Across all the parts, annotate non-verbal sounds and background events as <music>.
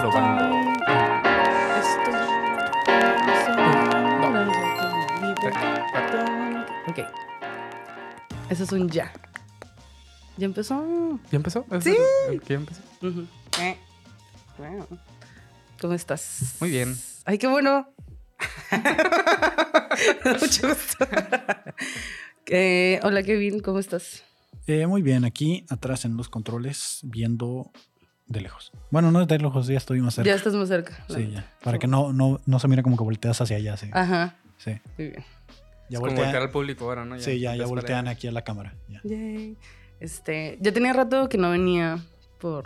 Probando. Ok. Eso es un ya. ¿Ya empezó? ¿Ya empezó? ¿Es Sí. ya empezó? Eh. Bueno. ¿Cómo estás? Muy bien. Ay, qué bueno. <laughs> Mucho gusto. <laughs> Eh, hola, Kevin, ¿cómo estás? Eh, muy bien, aquí atrás en los controles, viendo de lejos. Bueno, no de lejos, ya estoy más cerca. Ya estás más cerca. Sí, ya. Para que no, no, no se mire como que volteas hacia allá, sí. Ajá, Sí, muy bien. ya es como voltea- voltear al público ahora, ¿no? sí, ya, ya voltean aquí a la cámara. ya. Yay. Este, ya tenía rato que no venía por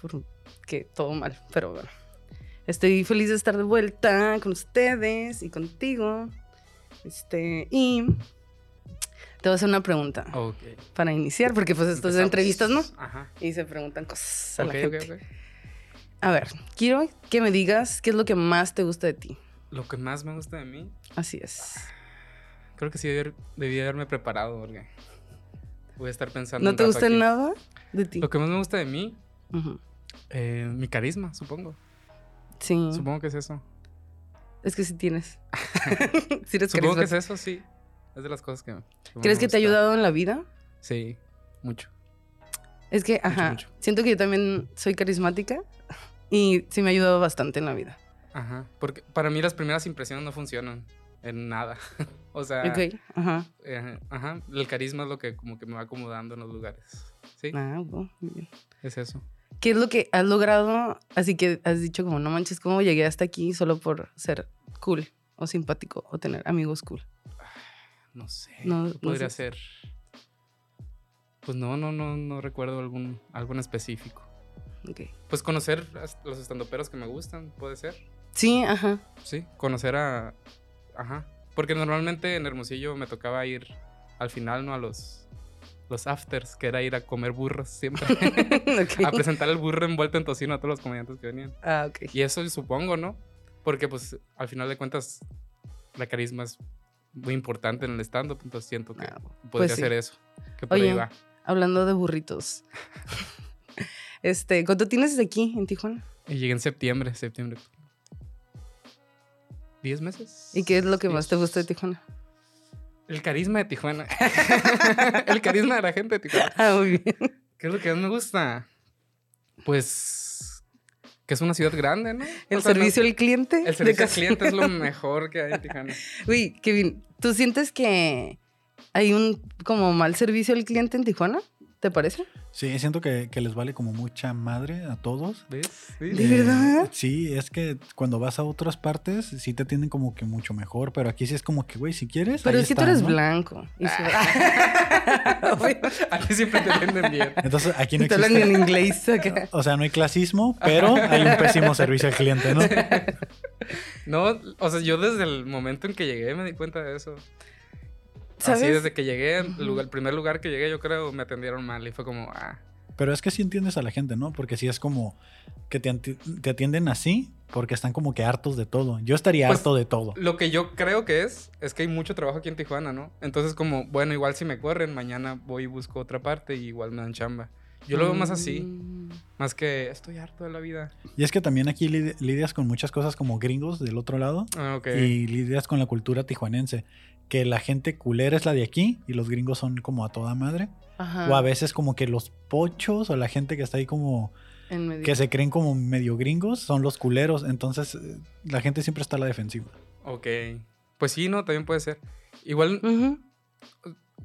por que todo mal, pero bueno. Estoy feliz de estar de vuelta con ustedes y contigo. Este, y te voy a hacer una pregunta Ok. para iniciar, porque pues esto es de Empezamos. entrevistas, ¿no? Ajá. Y se preguntan cosas a Ok, la ok, gente. ok. A ver, quiero que me digas qué es lo que más te gusta de ti. Lo que más me gusta de mí, Así es. creo que sí debí, haberme preparado porque voy a estar pensando. ¿No un te rato gusta aquí. nada de ti? Lo que más me gusta de mí, eh, mi carisma, supongo. Sí, Supongo que es eso. es que sí tienes. <laughs> sí eres Supongo que es eso, sí. Es de las cosas que. ¿Crees me que te ha ayudado en la vida? Sí, mucho. Es que, ajá, mucho. siento que yo también soy carismática <laughs> y sí me ha ayudado bastante en la vida. Ajá. Porque para mí las primeras impresiones no funcionan en nada. <laughs> o sea, Ok, ajá. eh, ajá. El carisma es lo que como que me va acomodando en los lugares. Sí, Ah, bueno, muy bien. es eso. ¿Qué es lo que has logrado? Así que has dicho como, no manches, ¿cómo llegué hasta aquí solo por ser cool o simpático o tener amigos cool? No sé. No- ¿qué no podría sé. ser? Pues no, no, no, no recuerdo algún, algo en específico. Ok. Pues conocer a los estandoperos que me gustan, puede ser. Sí, ajá. Sí, conocer a. Ajá. Porque normalmente en Hermosillo me tocaba ir al final, ¿no? A los, los afters, que era ir a comer burros siempre. <laughs> A presentar el burro envuelto en tocino a todos los comediantes que venían. Ah, ok. Y eso supongo, ¿no? Porque pues al final de cuentas la carisma es muy importante en el stand-up, entonces siento que Ah, podría pues sí. ser eso. Que por ahí Oye, va. hablando de burritos. <laughs> este, ¿cuánto tienes desde aquí en Tijuana? Y llegué en septiembre, septiembre. ¿Diez meses? ¿Y qué es lo que más te gusta de Tijuana? El carisma de Tijuana. <laughs> el carisma de la gente de Tijuana. Ah, muy bien. ¿Qué es lo que más me gusta? Pues que es una ciudad grande, ¿no? El O sea, no- servicio al cliente. el servicio al cliente es lo <laughs> mejor que hay en Tijuana. Uy, Kevin, ¿tú sientes que hay un como mal servicio al cliente en Tijuana? ¿Te parece? Sí, siento que, que les vale como mucha madre a todos. ¿Ves? ¿De ¿Ves? verdad? Sí, es que cuando vas a otras partes sí te atienden como que mucho mejor, pero aquí sí es como que, güey, si quieres. Pero ahí es que tú eres ¿no? blanco. Y se- <laughs> <laughs> Aquí siempre te atienden bien. Entonces aquí no Te hablan en existe. inglés acá. <laughs> O sea, no hay clasismo, pero hay un pésimo servicio al cliente, ¿no? No, o sea, yo desde el momento en que llegué me di cuenta de eso. ¿Sabes? Así desde que llegué, el, Ujú. lugar- el primer lugar que llegué, yo creo, me atendieron mal y fue como, ah, Pero es que sí entiendes a la gente, ¿no? Porque sí es como que te, te atienden así porque están como que hartos de todo. Yo estaría Pues, harto de todo. Lo que yo creo que es, es que hay mucho trabajo aquí en Tijuana, ¿no? Entonces como, bueno, igual si me corren, mañana voy y busco otra parte y igual me dan chamba. Yo lo veo más así, Mm. más que estoy harto de la vida. Y es que también aquí lid- lidias con muchas cosas como gringos del otro lado Ah, ok. y lidias con la cultura tijuanense. Que la gente culera es la de aquí y los gringos son como a toda madre. Ajá. O a veces como que los pochos o la gente que está ahí como En medio. que se creen como medio gringos son los culeros. Entonces eh, la gente siempre está a la defensiva. Ok. Pues sí, no, también puede ser. Igual.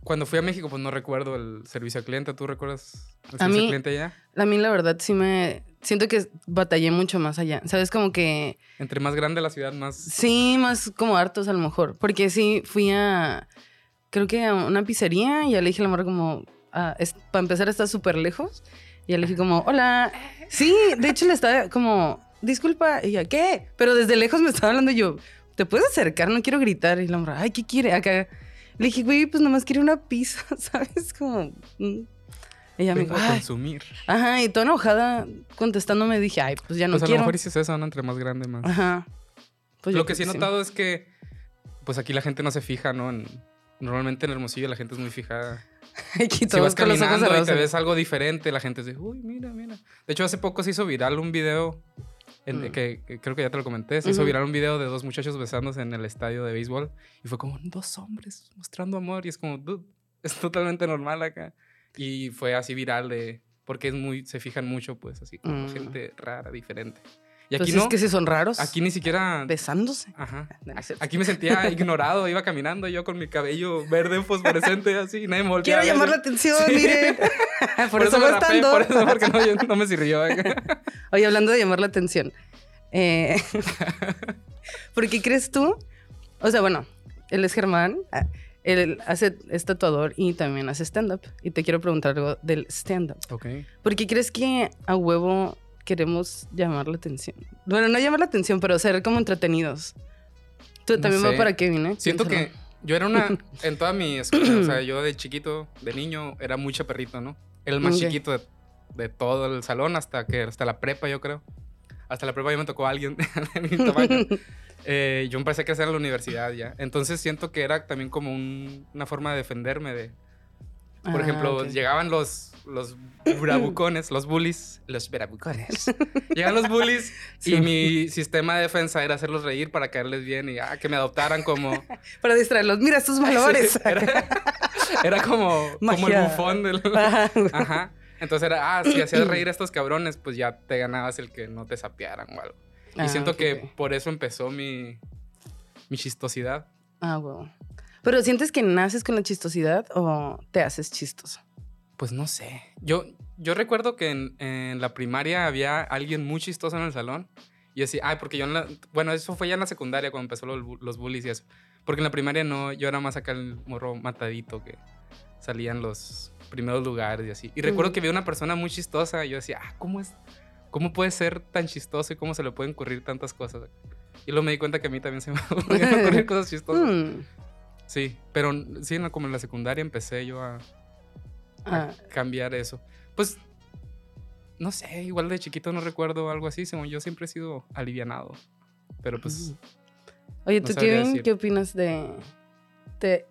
Cuando fui a México, pues no recuerdo el servicio al cliente. ¿Tú recuerdas el A servicio mí- al cliente allá? A mí la verdad sí me... Siento que batallé mucho más allá. ¿Sabes? Como que... Entre más grande la ciudad, más... Sí, más como hartos a lo mejor. Porque sí, fui a... Creo que a una pizzería y ya le dije a la morra como... ah, es- para empezar está súper lejos. Y ya le dije como, hola. Sí, de hecho le estaba como, disculpa. Y ella, ¿qué? Pero desde lejos me estaba hablando y yo, ¿te puedes acercar? No quiero gritar. Y la morra, ay, ¿qué quiere? Acá. Le dije, güey, pues nomás quiero una pizza, <laughs> ¿sabes? Como... mm. Ella me dijo, a consumir. Ajá, y toda enojada contestándome dije, ay, pues ya no pues a lo quiero. mejor dices eso, ¿no? Entre más grande, más... Ajá. Pues lo que sí he notado es que, pues aquí la gente no se fija, ¿no? En, normalmente en Hermosillo la gente es muy fijada. <laughs> Aquí Si vas con los ojos caminando y te ves algo diferente, la gente dice, uy, mira, mira. De hecho, hace poco se hizo viral un video, en- Mm. que, que creo que ya te lo comenté, se hizo viral un video de dos muchachos besándose en el estadio de béisbol y fue como dos hombres mostrando amor y es como, dude, es totalmente normal acá. Y fue así viral de, porque es muy, se fijan mucho, pues, así como Mm. gente rara, diferente. Y Pues aquí es que si son raros. aquí ni siquiera... besándose. Ajá. Cierto. Aquí me sentía <laughs> ignorado, iba caminando yo con mi cabello verde fosforescente así, y nadie me volteaba Quiero llamar la atención, Sí. miren. <laughs> <laughs> por, eso me me rapé, por eso, porque no, yo- no me sirvió. Oye, hablando de llamar la atención. Eh, ¿Por qué crees tú? O sea, bueno, él es Germán. ah, Él hace, es tatuador y también hace stand-up. Y te quiero preguntar algo del stand-up. ok. ¿Por qué crees que a huevo queremos llamar la atención? Bueno, no llamar la atención, pero ser como entretenidos. Tú No también sé. va para Kevin, ¿eh? Siento que Piénsalo. yo era una, <laughs> en toda mi escuela, o sea, yo de chiquito, de niño, era muy chaperrito, ¿no? Era el más Ok. chiquito de, de todo el salón hasta que, hasta la prepa, yo creo. Hasta la prepa ya me tocó alguien <laughs> de mi tamaño. Eh, yo empecé a crecer en la universidad ya. Entonces siento que era también como un- una forma de defenderme de, por Ah, ejemplo, ok. llegaban los, los bravucones, los bullies, los bravucones. <laughs> Llegaban los bullies Sí. y mi sistema de defensa era hacerlos reír para caerles bien y ah, que me adoptaran como... <laughs> Para distraerlos. Mira estos valores. Sí, era, <laughs> era como, como el bufón del... Ajá. Entonces era, ah, si hacías reír a estos cabrones, pues ya te ganabas el que no te sapearan o algo. Y Ah, siento que por eso empezó mi, mi chistosidad. Ah, huevo. Pero ¿sientes que naces con la chistosidad o te haces chistoso? Pues no sé. Yo, yo recuerdo que en, en la primaria había alguien muy chistoso en el salón. Y yo decía, ay, porque yo en la... Bueno, eso fue ya en la secundaria cuando empezó los, los bullies y eso. Porque en la primaria no, yo era más acá el morro matadito que salían los primeros lugares y así. Y recuerdo Ujú. que vi una persona muy chistosa y yo decía, ah, ¿cómo es? ¿Cómo puede ser tan chistoso y cómo se le pueden ocurrir tantas cosas? Y luego me di cuenta que a mí también se me <laughs> ocurrir cosas chistosas. Hmm. <laughs> Sí, pero sí, como en la secundaria empecé yo a, a Ah, cambiar eso. Pues, no sé, igual de chiquito no recuerdo algo así, según yo siempre he sido alivianado. Pero pues. Oye, no ¿tú, Kevin, qué opinas de... ¿Te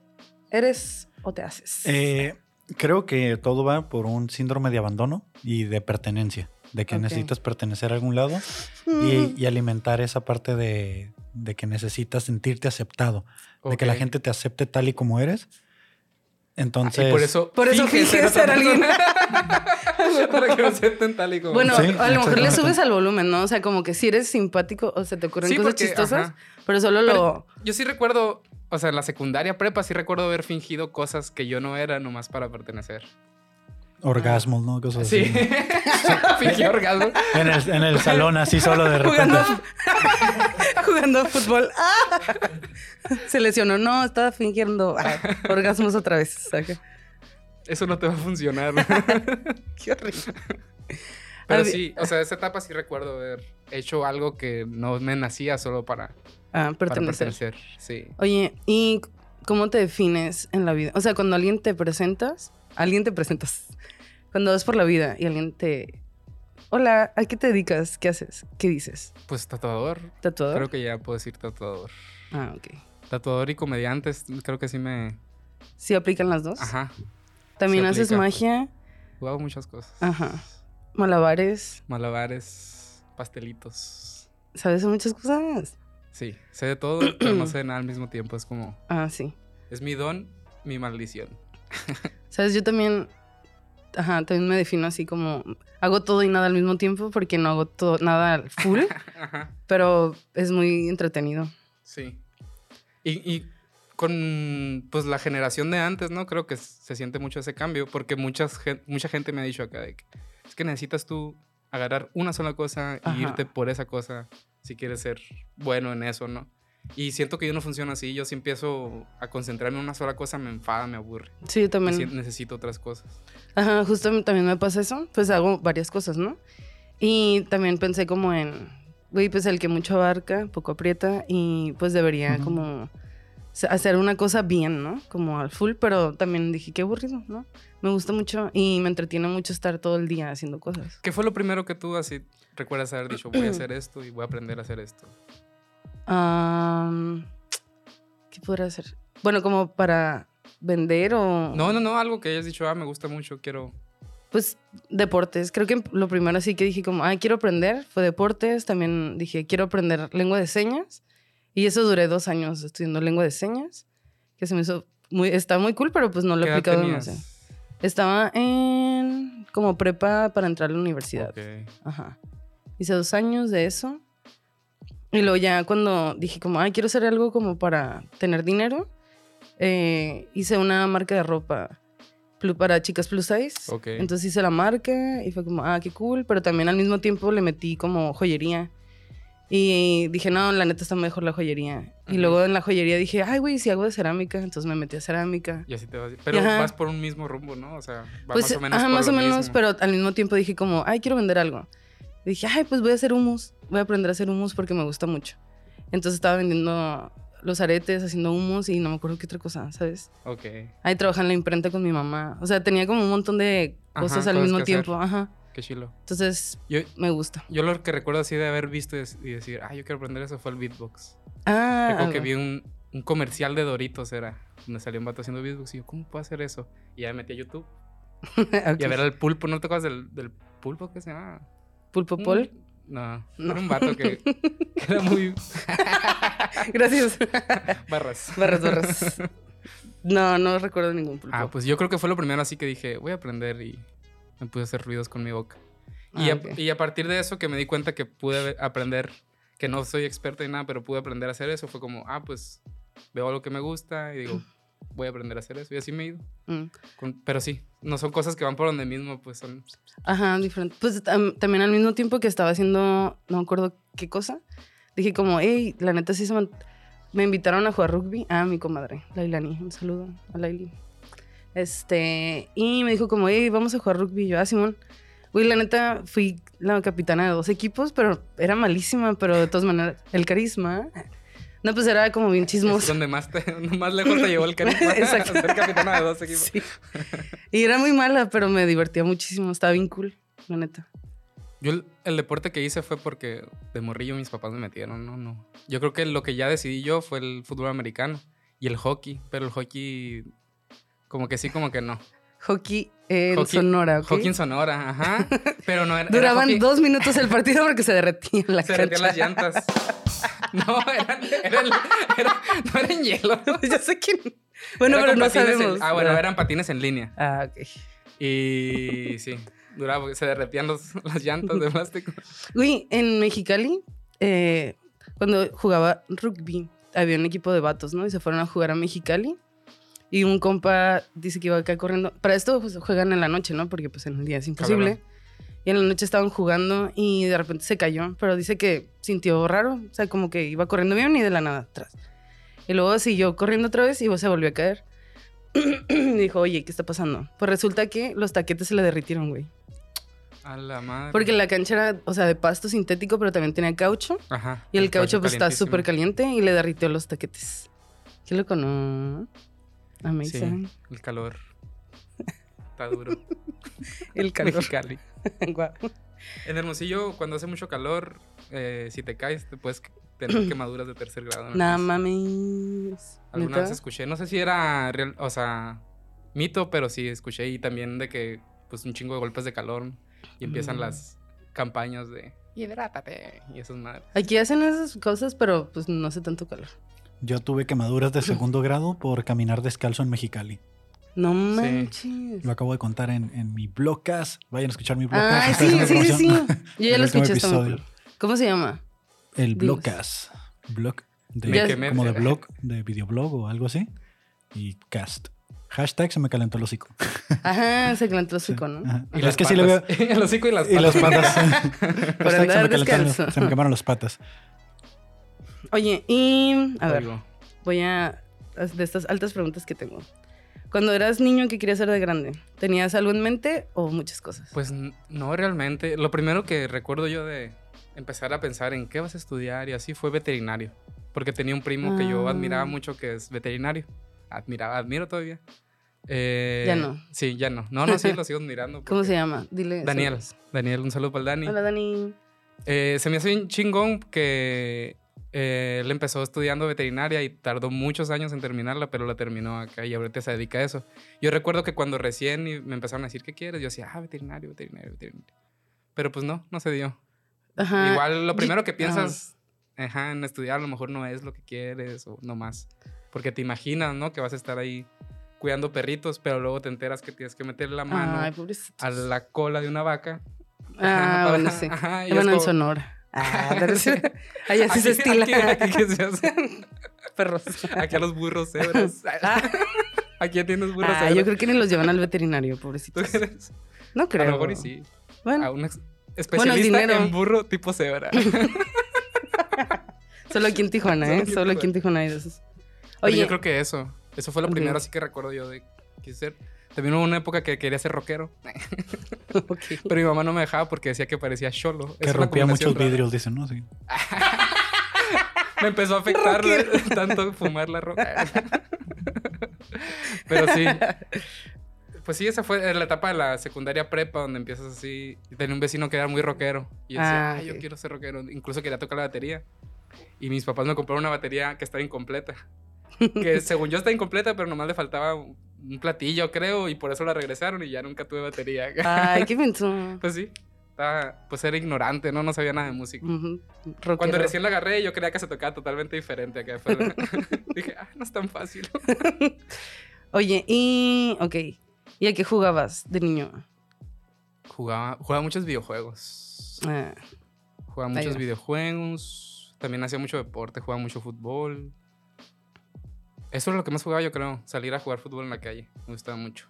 eres o te haces? Eh, creo que todo va por un síndrome de abandono y de pertenencia, de que necesitas pertenecer a algún lado y, y alimentar esa parte de, de que necesitas sentirte aceptado, de que la gente te acepte tal y como eres. Ah, Entonces, y por eso, Por eso finges finges ser alguien. <laughs> Para que me acepten tal y como Bueno, Sí, a lo mejor le subes al volumen, ¿no? O sea, como que si eres simpático o se te ocurren Sí, cosas porque, chistosas, ajá. pero solo Pero lo... Yo sí recuerdo, o sea, en la secundaria prepa sí recuerdo haber fingido cosas que yo no era nomás para pertenecer. Orgasmos, ¿no? Cosas Sí. así. <laughs> Fingí orgasmo. En el, en el salón, así solo de repente. Jugando, <laughs> jugando fútbol. ¡Ah! Se lesionó. No, estaba fingiendo ah, orgasmos otra vez. Eso no te va a funcionar. <laughs> Qué horrible. Pero Había- sí, o sea, esa etapa sí recuerdo haber hecho algo que no me nacía solo para, Ah, para pertenecer. pertenecer. Sí. Oye, ¿y cómo te defines en la vida? O sea, cuando alguien te presentas, alguien te presentas. Cuando vas por la vida y alguien te... Hola, ¿a qué te dedicas? ¿Qué haces? ¿Qué dices? Pues tatuador. ¿Tatuador? Creo que ya puedo decir tatuador. Ah, ok. Tatuador y comediantes, creo que sí me. ¿Sí aplican las dos? Ajá. También sí haces aplica. magia. Hago muchas cosas. Ajá. Malabares. Malabares, pastelitos. ¿Sabes muchas cosas? Sí, sé de todo, pero no sé de nada al mismo tiempo. Es como. Ah, sí. Es mi don, mi maldición. <laughs> ¿Sabes? Yo también... Ajá, también me defino así como... Hago todo y nada al mismo tiempo porque no hago todo, nada al full, <laughs> Ajá. pero es muy entretenido. Sí. Y, y con pues la generación de antes, ¿no? Creo que se siente mucho ese cambio, porque muchas, mucha gente me ha dicho acá de que es que necesitas tú agarrar una sola cosa y Ajá. irte por esa cosa si quieres ser bueno en eso, ¿no? Y siento que yo no funciona así. Yo si empiezo a concentrarme en una sola cosa, me enfada, me aburre. Sí, yo también. necesito otras cosas. Ajá, justo también me pasa eso. Pues hago varias cosas, ¿no? Y también pensé como en, güey, pues el que mucho abarca, poco aprieta y pues debería como hacer una cosa bien, ¿no? Como al full, pero también dije, qué aburrido, ¿no? Me gusta mucho y me entretiene mucho estar todo el día haciendo cosas. ¿Qué fue lo primero que tú así recuerdas haber dicho, voy a hacer esto y voy a aprender a hacer esto? Am, ¿Qué podría hacer? Bueno, como para vender o... No, no, no, algo que hayas dicho, ah, me gusta mucho, quiero... Pues deportes. Creo que lo primero así que dije como, ay, quiero aprender fue deportes. También dije, quiero aprender lengua de señas. Y eso duré dos años estudiando lengua de señas. Que se me hizo muy, está muy cool, pero pues no lo he ¿Qué edad aplicado demasiado. Estaba en como prepa para entrar a la universidad. Ok. Ajá. Hice dos años de eso. Y luego ya cuando dije como, ay, quiero hacer algo como para tener dinero, eh, hice una marca de ropa para chicas plus size. Ok. Entonces hice la marca y fue como, ah, qué cool. Pero también al mismo tiempo le metí como joyería. Y dije, no, la neta está mejor la joyería. Y Ujú. luego en la joyería dije, ay, güey, si hago de cerámica. Entonces me metí a cerámica. Y así te vas. Pero Ajá. vas por un mismo rumbo, ¿no? O sea, va Pues, más o menos ajá, por más lo o menos, mismo. pero al mismo tiempo dije como, ay, quiero vender algo. Y dije, ay, pues voy a hacer hummus. Voy a aprender a hacer hummus porque me gusta mucho. Entonces estaba vendiendo los aretes, haciendo hummus y no me acuerdo qué otra cosa, ¿sabes? Ok. Ahí trabajaba en la imprenta con mi mamá. O sea, tenía como un montón de Ajá, cosas al mismo tiempo. Ajá. Qué chilo. Entonces, Yo, me gusta. yo lo que recuerdo así de haber visto y decir, ah, yo quiero aprender eso fue el beatbox. Ah, Recuerdo que vi un, un comercial de Doritos, era, donde salió un vato haciendo beatbox y yo, ¿cómo puedo hacer eso? Y ya me metí a YouTube <laughs> y a ver al pulpo, ¿no te acuerdas del, del pulpo que se llama? Pulpo Pol. No, No. era un vato que, que <laughs> era muy Gracias. <laughs> barras. barras, barras. No, no recuerdo ningún pulpo. Ah, pues yo creo que fue lo primero así que dije, voy a aprender y me puse a hacer ruidos con mi boca. Y, Ah, a, ok. y a partir de eso que me di cuenta que pude aprender, que no soy experto en nada, pero pude aprender a hacer eso, fue como, ah, pues veo algo que me gusta y digo, <laughs> voy a aprender a hacer eso. Y así me he ido. Mm. Con- pero sí, no son cosas que van por donde mismo, pues son... Ajá, diferente. Pues tam- también al mismo tiempo que estaba haciendo, no me acuerdo qué cosa, dije como, hey, la neta sí se me... Me invitaron a jugar rugby. Ah, mi comadre, Lailani. Un saludo a Laili. Este, y me dijo como, hey, vamos a jugar rugby. Yo, ah, Simón. Güey, la neta, fui la capitana de dos equipos, pero era malísima, pero de todas maneras, el carisma. No, pues era como bien Es chismoso. donde más, te, <laughs> donde más lejos te llevó el carisma. <laughs> <laughs> Exacto. Ser capitana de dos equipos. Sí. Y era muy mala, pero me divertía muchísimo. Estaba bien cool, la neta. Yo el, el deporte que hice fue porque de morrillo mis papás me metieron, no, no. Yo creo que lo que ya decidí yo fue el fútbol americano y el hockey, pero el hockey como que sí, como que no. Hockey en Hockey- Sonora, ¿ok? Hockey en Sonora, ajá. <laughs> Pero no era. Duraban dos minutos el partido porque se derretía la <laughs> Se derretían las llantas. <laughs> No, eran, eran- era- no eran hielo. Yo sé que... Bueno, Era pero no en- sabemos. ah, bueno, ¿verdad? eran patines en línea. Ah, ok. Y sí, duraba porque se derretían los- las llantas de plástico. Uy, en Mexicali, eh, cuando jugaba rugby, había un equipo de vatos, ¿no? Y se fueron a jugar a Mexicali. Y un compa dice que iba acá corriendo. Para esto pues, juegan en la noche, ¿no? Porque pues en el día es imposible. Cabrón. Y en la noche estaban jugando y de repente se cayó. Pero dice que sintió raro. O sea, como que iba corriendo bien y de la nada atrás. Y luego siguió corriendo otra vez y se volvió a caer. <clears throat> dijo, oye, ¿qué está pasando? Pues resulta que los taquetes se le derritieron, güey. A la madre. Porque la cancha era, o sea, de pasto sintético, pero también tenía caucho. Ajá. Y el, caucho, pues está súper caliente y le derritió los taquetes. Qué loco, ¿no? Sí, Amazing. el calor. Está duro. <laughs> El calor. Mexicali. <laughs> Guau. En Hermosillo, cuando hace mucho calor, eh, si te caes, te puedes tener <clears throat> quemaduras de tercer grado. ¿no? Nada mames. Alguna vez escuché, no sé si era real, o sea, mito, pero sí escuché y también de que, pues, un chingo de golpes de calor y empiezan Mm. las campañas de hidrátate y esas madres. Aquí hacen esas cosas, pero pues no hace tanto calor. Yo tuve quemaduras de segundo grado por caminar descalzo en Mexicali. No manches. Lo acabo de contar en, en mi blogcast. Vayan a escuchar mi blogcast. sí, Estoy sí, sí, sí. promoción. Yo ya lo escuché. ¿Cómo se llama? El blogcast. Blog de, me- como de blog, de videoblog o algo así. Y cast. Hashtag se me calentó el hocico. Ajá, se calentó el hocico, ¿no? Ajá. Y es las que sí le veo. <laughs> patas. el hocico y las Y las patas. patas. <laughs> Por Hashtag se, me calentaron- descalzo. se me quemaron las patas. Oye, y a ver, Oigo. voy a de estas altas preguntas que tengo. Cuando eras niño, ¿qué querías ser de grande? ¿Tenías algo en mente o muchas cosas? Pues no realmente. Lo primero que recuerdo yo de empezar a pensar en qué vas a estudiar y así fue veterinario. Porque tenía un primo que yo Ah. admiraba mucho que es veterinario. Admiraba, admiro todavía. Eh, Ya no. Sí, ya no. No, no, sí, lo sigo admirando. <laughs> ¿Cómo se llama? Dile. Daniel. Daniel, un saludo para el Dani. Hola, Dani. Eh, se me hace bien chingón que eh, él empezó estudiando veterinaria y tardó muchos años en terminarla, pero la terminó acá y ahorita se dedica a eso. Yo recuerdo que cuando recién me empezaron a decir, ¿qué quieres? Yo decía, ah, veterinario, veterinario, veterinario. Pero pues no, no se dio. Ajá. Igual lo primero que ajá. piensas ajá, en estudiar a lo mejor no es lo que quieres o no más. Porque te imaginas, ¿no? Que vas a estar ahí cuidando perritos, pero luego te enteras que tienes que meter la mano Ay, a la cola de una vaca. Ah, <laughs> Ajá, bueno, sí. ajá, Bueno, en Sonora. Ah, <laughs> pero sí. Allá sí se Aquí- estila. Aquí, aquí hace. <laughs> Perros. Aquí a los burros cebras. <laughs> Aquí ya tienes burros Ah, cebras. yo creo que ni los llevan al veterinario, ¿Tú pobrecitos. crees? No A creo. lo mejor y sí. Bueno, A un especialista dinero. en burro tipo cebra. solo aquí en Tijuana, Solo ¿eh? aquí Solo aquí en Tijuana hay de esos. Pero Oye, yo creo que eso. Eso fue lo primero así que recuerdo yo de quise ser. También hubo una época que quería ser rockero. <laughs> Pero mi mamá no me dejaba porque decía que parecía cholo. Que Es rompía muchos rara. vidrios, dicen, ¿no? Sí. <laughs> Me empezó a afectar <laughs> tanto fumar la roca. Pero sí. Pues sí, esa fue la etapa de la secundaria prepa donde empiezas así. Y tenía un vecino que era muy rockero. Y yo decía, Ah, "Ay, yo quiero ser rockero. Incluso quería tocar la batería. Y mis papás me compraron una batería que estaba incompleta. Que según yo está incompleta, pero nomás le faltaba un platillo, creo. Y por eso la regresaron y ya nunca tuve batería. Ay, qué <laughs> pensó. Pues sí. Estaba, pues era ignorante, ¿no? No sabía nada de música. Cuando recién la agarré, yo creía que se tocaba totalmente diferente acá. afuera. <laughs> Dije, ah, no es tan fácil. <laughs> Oye, y. Ok. ¿Y a qué jugabas de niño? Jugaba, jugaba muchos videojuegos. Ah, Jugaba muchos videojuegos. También hacía mucho deporte, jugaba mucho fútbol. Eso es lo que más jugaba, yo creo. Salir a jugar fútbol en la calle. Me gustaba mucho.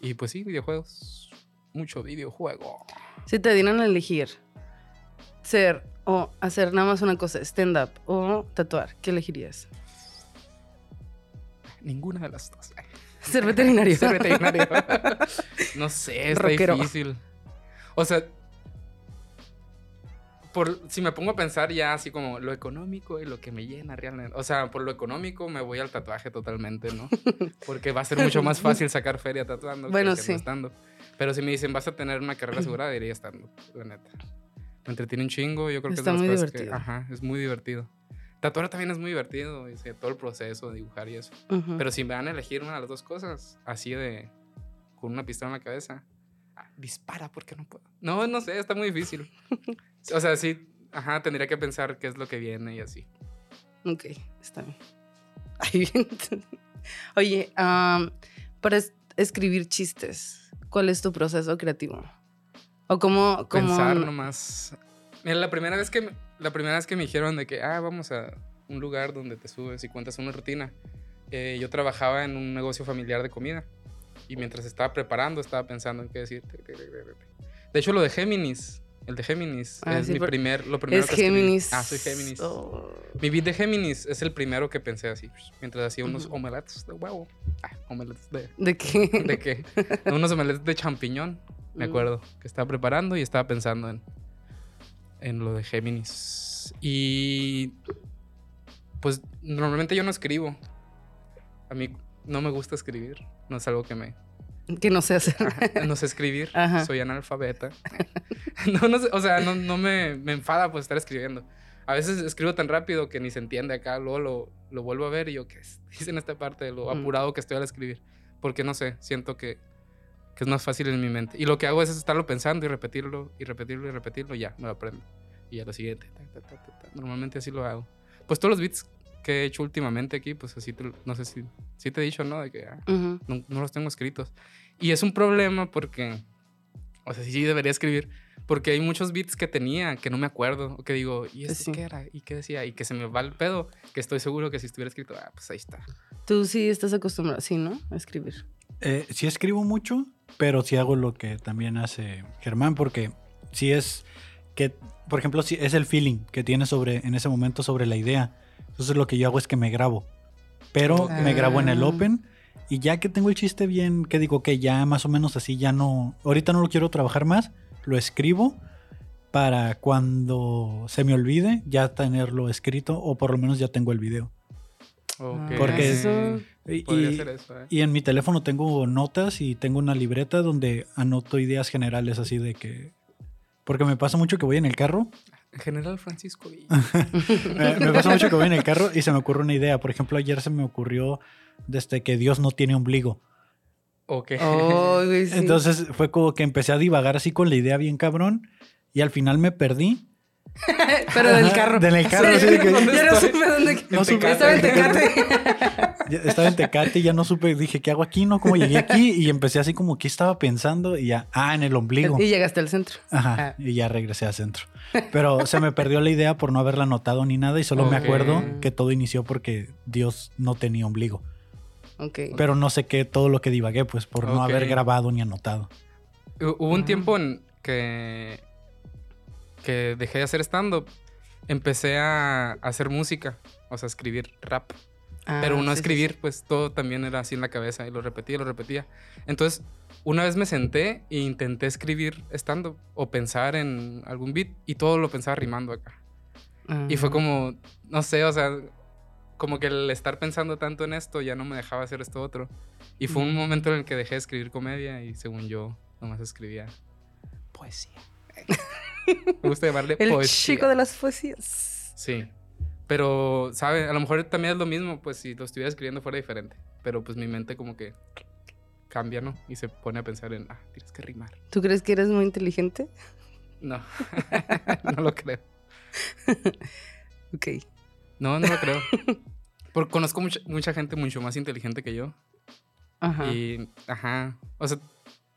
Y pues sí, videojuegos. Mucho videojuego. si te dieran a elegir ser o hacer nada más una cosa, stand-up o tatuar, ¿qué elegirías? Ninguna de las dos. <laughs> Ser veterinario. <laughs> Ser veterinario. <laughs> no sé, está Rockero. difícil. O sea, por, si me pongo a pensar ya así como lo económico y lo que me llena realmente. O sea, por lo económico me voy al tatuaje totalmente, ¿no? <laughs> Porque va a ser mucho más fácil sacar feria tatuando que- Bueno, que, no sí. estando. Pero si me dicen vas a tener una carrera <clears throat> asegurada, diría estando, la neta. Me entretiene un chingo, yo creo que Está es de muy cosas que- divertido. ajá, es muy divertido. Tatuar también es muy divertido, y todo el proceso de dibujar y eso. Ujú. Pero si me van a elegir una de las dos cosas, así de con una pistola en la cabeza, dispara porque no puedo. No, no sé, está muy difícil. <laughs> o sea, sí, ajá, tendría que pensar qué es lo que viene y así. Ok, está bien. <laughs> Ay, bien. Oye, para es- escribir chistes, ¿cuál es tu proceso creativo? O cómo, cómo Pensar nomás. Mira, la primera vez que me, la primera vez que me dijeron de que, ah, vamos a un lugar donde te subes y cuentas una rutina, eh, yo trabajaba en un negocio familiar de comida y mientras estaba preparando estaba pensando en qué decir. De hecho, lo de Géminis, el de Géminis, Ah, es sí, mi primer, lo primero es que escribí. Géminis. Ah, soy Géminis. Oh. Mi beat de Géminis es el primero que pensé así, mientras hacía unos Ujú. omelettes de huevo. Ah, omelettes de... ¿De qué? <laughs> ¿De qué? unos omelettes de champiñón, me Mm. acuerdo, que estaba preparando y estaba pensando en, en lo de Géminis. Y pues normalmente yo no escribo. A mí no me gusta escribir, no es algo que me... que no sé hacer. Ajá, no sé escribir, <laughs> Ajá. soy analfabeta. <laughs> no, no sé, o sea, no, no me, me enfada pues estar escribiendo. A veces escribo tan rápido que ni se entiende acá, luego lo, lo vuelvo a ver y yo, ¿qué es? <laughs> dice en esta parte? de Lo Mm. apurado que estoy al escribir. Porque no sé, siento que, que es más fácil en mi mente. Y lo que hago es estarlo pensando y repetirlo y repetirlo y repetirlo, y ya, me lo aprendo. Y a lo siguiente. ta, ta, ta, ta, ta. Normalmente así lo hago. Pues todos los beats que he hecho últimamente aquí, pues así, te- no sé si, si te he dicho, ¿no? De que ah, Ujú. no, no los tengo escritos. Y es un problema porque, o sea, sí debería escribir, porque hay muchos beats que tenía que no me acuerdo, o que digo, ¿y esto sí. qué era? ¿Y qué decía? Y que se me va el pedo, que estoy seguro que si estuviera escrito, ah, pues ahí está. Tú sí estás acostumbrado, sí, ¿no? A escribir. Eh, sí escribo mucho, pero sí hago lo que también hace Germán, porque sí es que, por ejemplo, sí es el feeling que tienes sobre, en ese momento sobre la idea. Entonces lo que yo hago es que me grabo, pero me grabo en el Ah. open y ya que tengo el chiste bien, que digo que ya más o menos así, ya no, ahorita no lo quiero trabajar más, lo escribo para cuando se me olvide ya tenerlo escrito o por lo menos ya tengo el video. Ok. Porque es- Eso- Y, y- ser eso, ¿eh? y en mi teléfono tengo notas y tengo una libreta donde anoto ideas generales así de que Porque me pasa mucho que voy en el carro. En general, Francisco. <laughs> me, me pasa mucho que voy en el carro y se me ocurre una idea. Por ejemplo, ayer se me ocurrió desde que Dios no tiene ombligo. Ok. Oh, sí. Entonces fue como que empecé a divagar así con la idea bien cabrón y al final me perdí. <laughs> Pero del Ajá, carro. del carro, que- <laughs> Ya no supe dónde. No supe. Estaba en Tecate. Ya Estaba en Tecate y ya no supe, dije, ¿qué hago aquí? ¿No? ¿Cómo llegué aquí? Y empecé así como, ¿qué estaba pensando? Y ya, ah, en el ombligo. Y llegaste al centro. Ajá, Ah. y ya regresé al centro. Pero se me perdió la idea por no haberla notado ni nada y solo me acuerdo que todo inició porque Dios no tenía ombligo. Ok. Pero no sé qué, todo lo que divagué, pues por no haber grabado ni anotado. Hu- Hubo un Ah. tiempo en que, que dejé de hacer stand-up. Empecé a hacer música, o sea, escribir rap. Ah, Pero no sí, sí, escribir, pues todo también era así en la cabeza y lo repetía, lo repetía. Entonces, una vez me senté e intenté escribir stand-up o pensar en algún beat y todo lo pensaba rimando acá. sí. Y fue Ah. como, no sé, o sea, como que el estar pensando tanto en esto ya no me dejaba hacer esto otro. Y fue un momento en el que dejé de escribir comedia y según yo, nomás escribía poesía. <laughs> <laughs> me gusta llamarle El poesía. chico de las poesías. Sí. Pero, ¿sabe? A lo mejor también es lo mismo, pues si lo estuviera escribiendo fuera diferente. Pero pues mi mente como que cambia, ¿no? Y se pone a pensar en, ah, tienes que rimar. ¿Tú crees que eres muy inteligente? No, <laughs> no lo creo. <laughs> Ok. No, no lo creo. Porque conozco mucha, mucha gente mucho más inteligente que yo. Ajá. Y, ajá. O sea,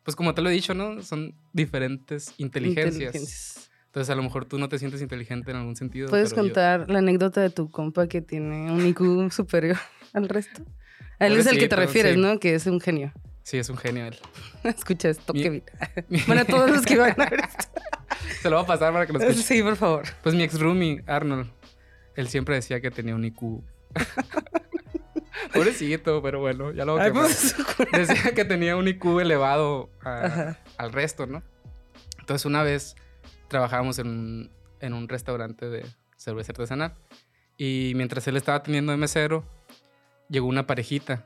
pues como te lo he dicho, ¿no? Son diferentes inteligencias. Inteligencias. Entonces, a lo mejor tú no te sientes inteligente en algún sentido. ¿Puedes yo- contar la anécdota de tu compa que tiene un IQ superior <laughs> al resto? A él es el que te refieres, sí. ¿no? Que es un genio. Sí, es un genio él. <laughs> Escucha esto, Mi- Kevin. Bueno, a todos los que van a ver <laughs> esto. Se lo va a pasar para que lo escuche. Sí, por favor. Pues mi ex roomie, Arnold, él siempre decía que tenía un IQ. <laughs> Pobrecito, pero bueno, ya lo Ay, pues, <laughs> <laughs> Decía que tenía un IQ elevado a- Ajá. al resto, ¿no? Entonces una vez trabajábamos en un, en un restaurante de cerveza artesanal y mientras él estaba teniendo de mesero, llegó una parejita.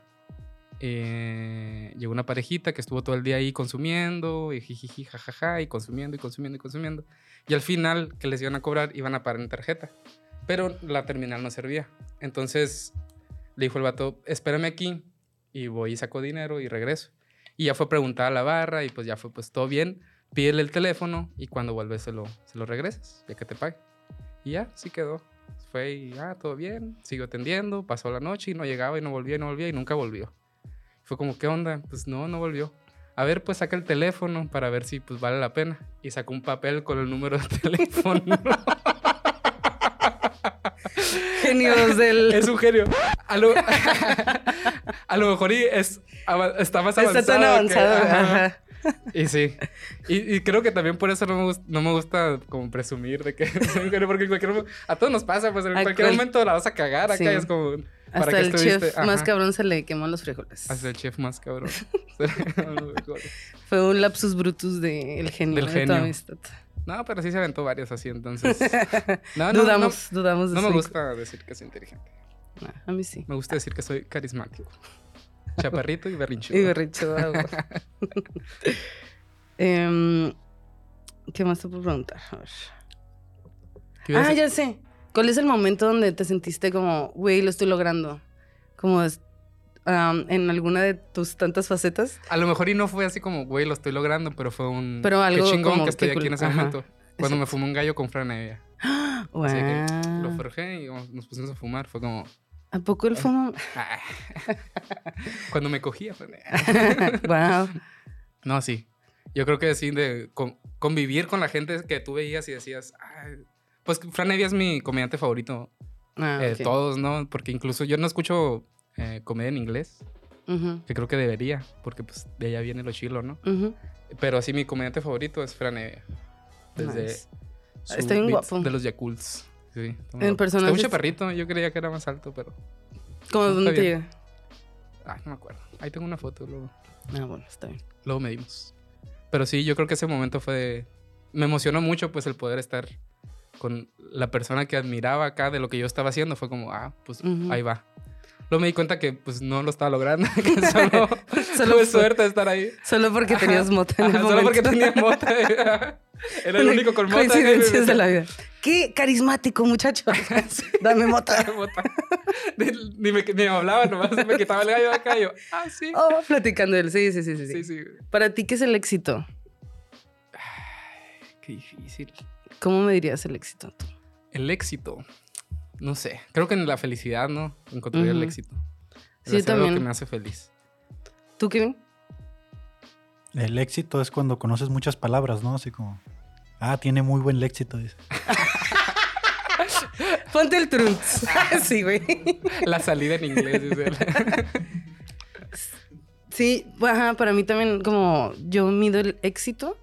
Eh, llegó una parejita que estuvo todo el día ahí consumiendo y jijiji, jajaja, y consumiendo y consumiendo y consumiendo. Y al final que les iban a cobrar iban a pagar en tarjeta. Pero la terminal no servía. Entonces le dijo el vato, espérame aquí y voy y saco dinero y regreso. Y ya fue a preguntar a la barra y pues ya fue pues todo bien. Pídele el teléfono y cuando vuelves se lo, se lo regresas, ya que te pague. Y ya, sí quedó. Fue y ah, todo bien, siguió atendiendo, pasó la noche y no llegaba y no volvía y no volvía y nunca volvió. Fue como, ¿qué onda? Pues no, no volvió. A ver, pues saca el teléfono para ver si pues vale la pena. Y sacó un papel con el número de <laughs> teléfono. <laughs> Genios del. es un genio. A lo, <laughs> a lo mejor y es, está más avanzado. Está tan avanzado. Ajá. Y sí. Y, y creo que también por eso no me, gusta, no me gusta como presumir de que <laughs> soy porque en cualquier a todos nos pasa, pues en A cualquier cual- momento la vas a cagar acá Sí. y es como. ¿para Hasta el estuviste? chef más cabrón se le quemó los frijoles. Hasta el chef más cabrón. <laughs> Fue un lapsus brutus del genio. Del de tu genio. amistad. No, pero sí se aventó varios así, entonces. <laughs> No, no, dudamos, dudamos de No, no su me gusta decir que soy inteligente. No, a mí sí. Me gusta decir que soy carismático. <laughs> Chaparrito y berrinchudo. Y berricho. ah. <laughs> Em, ¿Qué más te puedo preguntar? A ver. ¿Qué ibas a Ah, ya sé. ¿Cuál es el momento donde te sentiste como, güey, lo estoy logrando? Como am, en alguna de tus tantas facetas. A lo mejor y no fue así como, güey, lo estoy logrando, pero fue un. Pero algo Qué chingón como que estoy aquí en ese Ajá, momento. Cuando me fumé un gallo con Fran Evia. Wow. <gasps> Así que lo forjé y nos pusimos a fumar. Fue como. ¿A poco el fumo? <laughs> ah. Cuando me cogía, wow. <laughs> No, sí. Yo creo que sí, de con- convivir con la gente que tú veías y decías. "Ay". Pues Fran Evia es mi comediante favorito Ah, ok. todos, ¿no? Porque incluso yo no escucho eh, comedia en inglés, Ujú, que creo que debería, porque pues de allá viene lo chilo, ¿no? ujú. Pero así mi comediante favorito es Fran Evia. Desde Nice. guapo. De los Yakults. Sí, En persona Está un chaparrito. Yo creía que era más alto, pero... ¿Cómo No, dónde te? Ay, no me acuerdo. Ahí tengo una foto, luego, Ah, bueno, está bien. luego medimos. Pero sí, yo creo que ese momento fue... Me emocionó mucho, pues, el poder estar con la persona que admiraba acá de lo que yo estaba haciendo. Fue como, ah, pues, Ujú. ahí va. Luego me di cuenta que, pues, no lo estaba logrando. <laughs> que solo <laughs> Solo tuve suerte de estar ahí. Solo porque tenías mota en el Ajá, solo porque tenía mota. <laughs> Era el único con mota. Coincidencias de la vida. Qué carismático, muchacho. Dame mota. Ni, me, ni me hablaba, nomás me quitaba el gallo de acá y yo, ah, sí. Oh, platicando él. Sí, sí, sí, sí, sí. Sí, sí. Para ti, ¿qué es el éxito? Qué difícil. ¿Cómo me dirías el éxito tú? El éxito. No sé. Creo que en la felicidad, ¿no? Encontraría el éxito. Sí, hacer algo también. que me hace feliz. ¿Tú, Kevin? El éxito es cuando conoces muchas palabras, ¿no? Así como, ah, tiene muy buen éxito. dice. <laughs> Ponte el trunks. <laughs> sí, güey. La salida en inglés. dice él. <laughs> Sí, ajá, para mí también como yo mido el éxito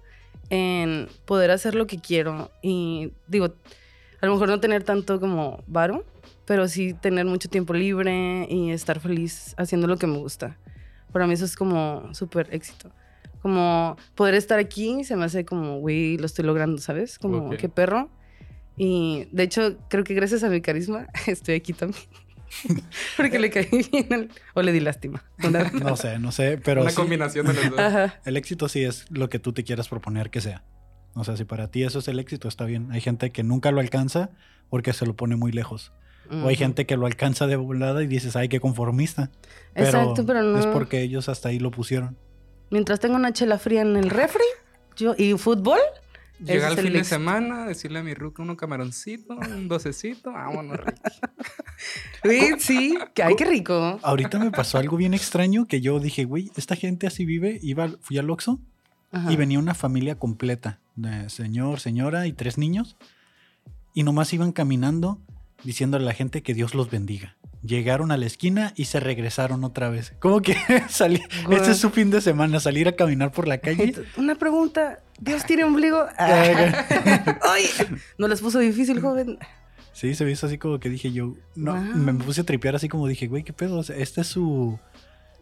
en poder hacer lo que quiero y digo, a lo mejor no tener tanto como varo, pero sí tener mucho tiempo libre y estar feliz haciendo lo que me gusta. Para mí eso es como súper éxito. Como poder estar aquí se me hace como, güey, lo estoy logrando, ¿sabes? Como, Ok. qué perro. Y de hecho, creo que gracias a mi carisma <laughs> estoy aquí también. <laughs> Porque le caí bien al- o le di lástima. Una- <laughs> No sé, no sé, pero Una sí, combinación de los dos. Ajá. el éxito sí es lo que tú te quieras proponer que sea. O sea, si para ti eso es el éxito, está bien. Hay gente que nunca lo alcanza porque se lo pone muy lejos. O hay gente que lo alcanza de volada y dices, ay, qué conformista. Pero Exacto, pero no. Es porque ellos hasta ahí lo pusieron. Mientras tengo una chela fría en el refri yo, y fútbol, Llega Ese el es el fin de semana, decirle a mi ruca uno camaroncito, un docecito, vámonos, Ricky. <laughs> sí, sí, que ay, qué rico. Ahorita me pasó algo bien extraño que yo dije, güey, esta gente así vive. Iba, fui al Oxxo Ajá. y venía una familia completa de señor, señora y tres niños. Y nomás iban caminando diciéndole a la gente que Dios los bendiga. Llegaron a la esquina y se regresaron otra vez. Como que <laughs> salí, este es su fin de semana, salir a caminar por la calle. <laughs> Una pregunta, ¿Dios tiene ombligo? <laughs> Ay, no les puso difícil, joven. Sí, se me hizo así como que dije yo, no, Wow. me puse a tripear así como dije, güey, qué pedo, o sea, este es su...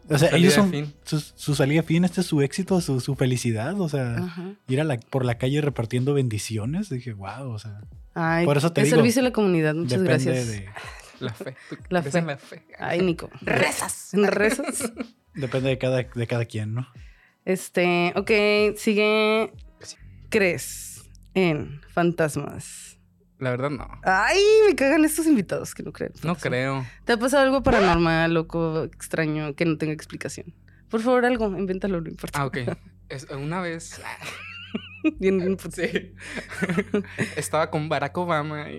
O sea, ellos son su, su salida fin, este es su éxito, su, su felicidad, o sea, Ajá. ir a la, por la calle repartiendo bendiciones, dije, wow, o sea, Ay, Por eso te digo, servicio a la comunidad, muchas depende gracias. de, <laughs> La fe. ¿Tú La fe. la fe? Ay, Nico. <laughs> Rezas. <laughs> ¿Rezas? depende de cada, de cada quien, ¿no? Este, ok, sigue. ¿Crees en fantasmas? La verdad, no. Ay, me cagan estos invitados que no creen. en No creo. ¿Te ha pasado algo paranormal, loco, extraño, que no tenga explicación? Por favor, algo, invéntalo, no importa. Ah, ok. Es- una vez. <laughs> Bien, <laughs> bien, Sí. <laughs> Estaba con Barack Obama. y-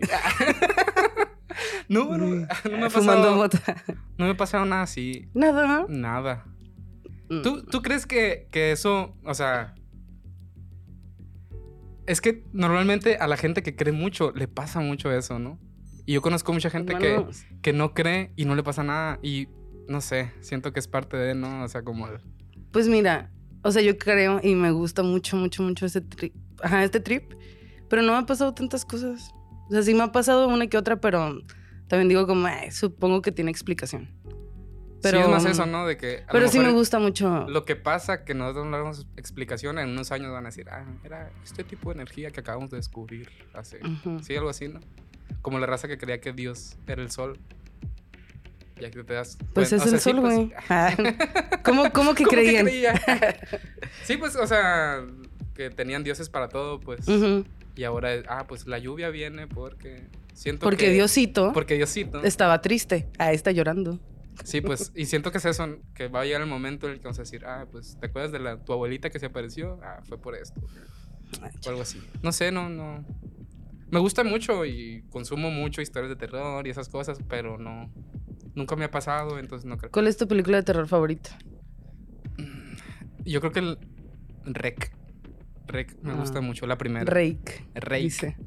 no, no, no me ha Fumando pasado. mota. No me ha pasado nada así. Nada, ¿no? Nada. Mm. ¿Tú, tú crees que, que eso, o sea... Es que normalmente a la gente que cree mucho le pasa mucho eso, ¿no? Y yo conozco mucha gente que, que no cree y no le pasa nada y no sé, siento que es parte de, ¿no? O sea, como... el- Pues mira, o sea, yo creo y me gusta mucho, mucho, mucho este trip. Ajá, este trip. Pero no me ha pasado tantas cosas. O sea, sí me ha pasado una que otra, pero también digo como, "Ay, supongo que tiene explicación. Pero, sí, es más eso, ¿no? De que... Pero sí me gusta mucho. Lo que pasa que no damos explicación en unos años van a decir, ah, era este tipo de energía que acabamos de descubrir hace... Ujú. Sí, algo así, ¿no? Como la raza que creía que Dios era el sol. Ya que te das... Pues cuenta- es sea, el sí, sol, pues, güey. <laughs> Ah, ¿Cómo, ¿Cómo que ¿Cómo que creían? creía? <laughs> sí, pues, o sea, que tenían dioses para todo, pues. Ujú. Y ahora, ah, pues la lluvia viene porque siento Porque que... Diosito Porque Diosito. estaba triste. Ah, está llorando. Sí, pues, y siento que es eso, que va a llegar el momento en el que vamos a decir, ah, pues, ¿te acuerdas de la, tu abuelita que se apareció? Ah, fue por esto. O algo así. No sé, no, no. Me gusta mucho y consumo mucho historias de terror y esas cosas, pero no. Nunca me ha pasado, entonces no creo. ¿Cuál es tu película de terror favorita? Yo creo que el Rec. Rec me Ah. gusta mucho, la primera. Rake. Rake. Dice.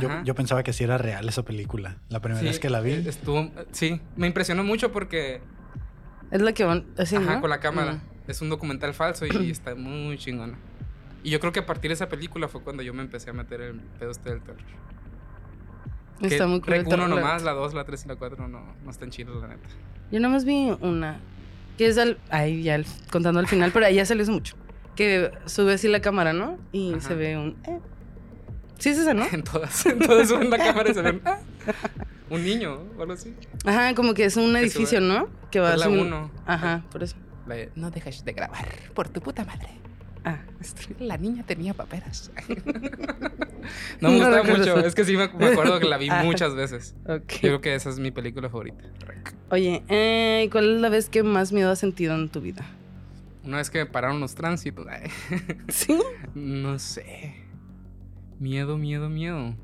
Yo, yo pensaba que sí era real esa película, la primera Sí, vez que la vi. eh, Estuvo, sí, me impresionó mucho porque Es la que van así, Ajá, ¿no? con la cámara. Mm. Es un documental falso y está muy chingona. Y yo creo que a partir de esa película fue cuando yo me empecé a meter en el pedo este del terror. Está Que muy cool el Rec 1 terror, la nomás, la 2, la 3 y la 4 no, no están chidos, la neta. Yo nomás vi una. Que es al. Ay, ya el- contando al final, pero ahí ya salió mucho. Que sube así la cámara, ¿no? Y Ajá. se ve un. eh. Sí, es esa, ¿no? <laughs> En todas, en todas suben la cámara y se ven. "Ah, un niño o algo así. Ajá, como que es un edificio, sube. ¿no? Que va Es la subiendo- 1. Ajá, por eso. no dejes de grabar por tu puta madre. Ah, este. La niña tenía paperas. <laughs> no me No gustaba recuerdo mucho. eso. Es que sí me, me acuerdo que la vi <laughs> Ah. muchas veces. Ok. Yo creo que esa es mi película favorita. Oye, eh, ¿cuál es la vez que más miedo has sentido en tu vida? Una vez que me pararon los tránsitos. ay, ¿Sí? No sé. Miedo, miedo, miedo.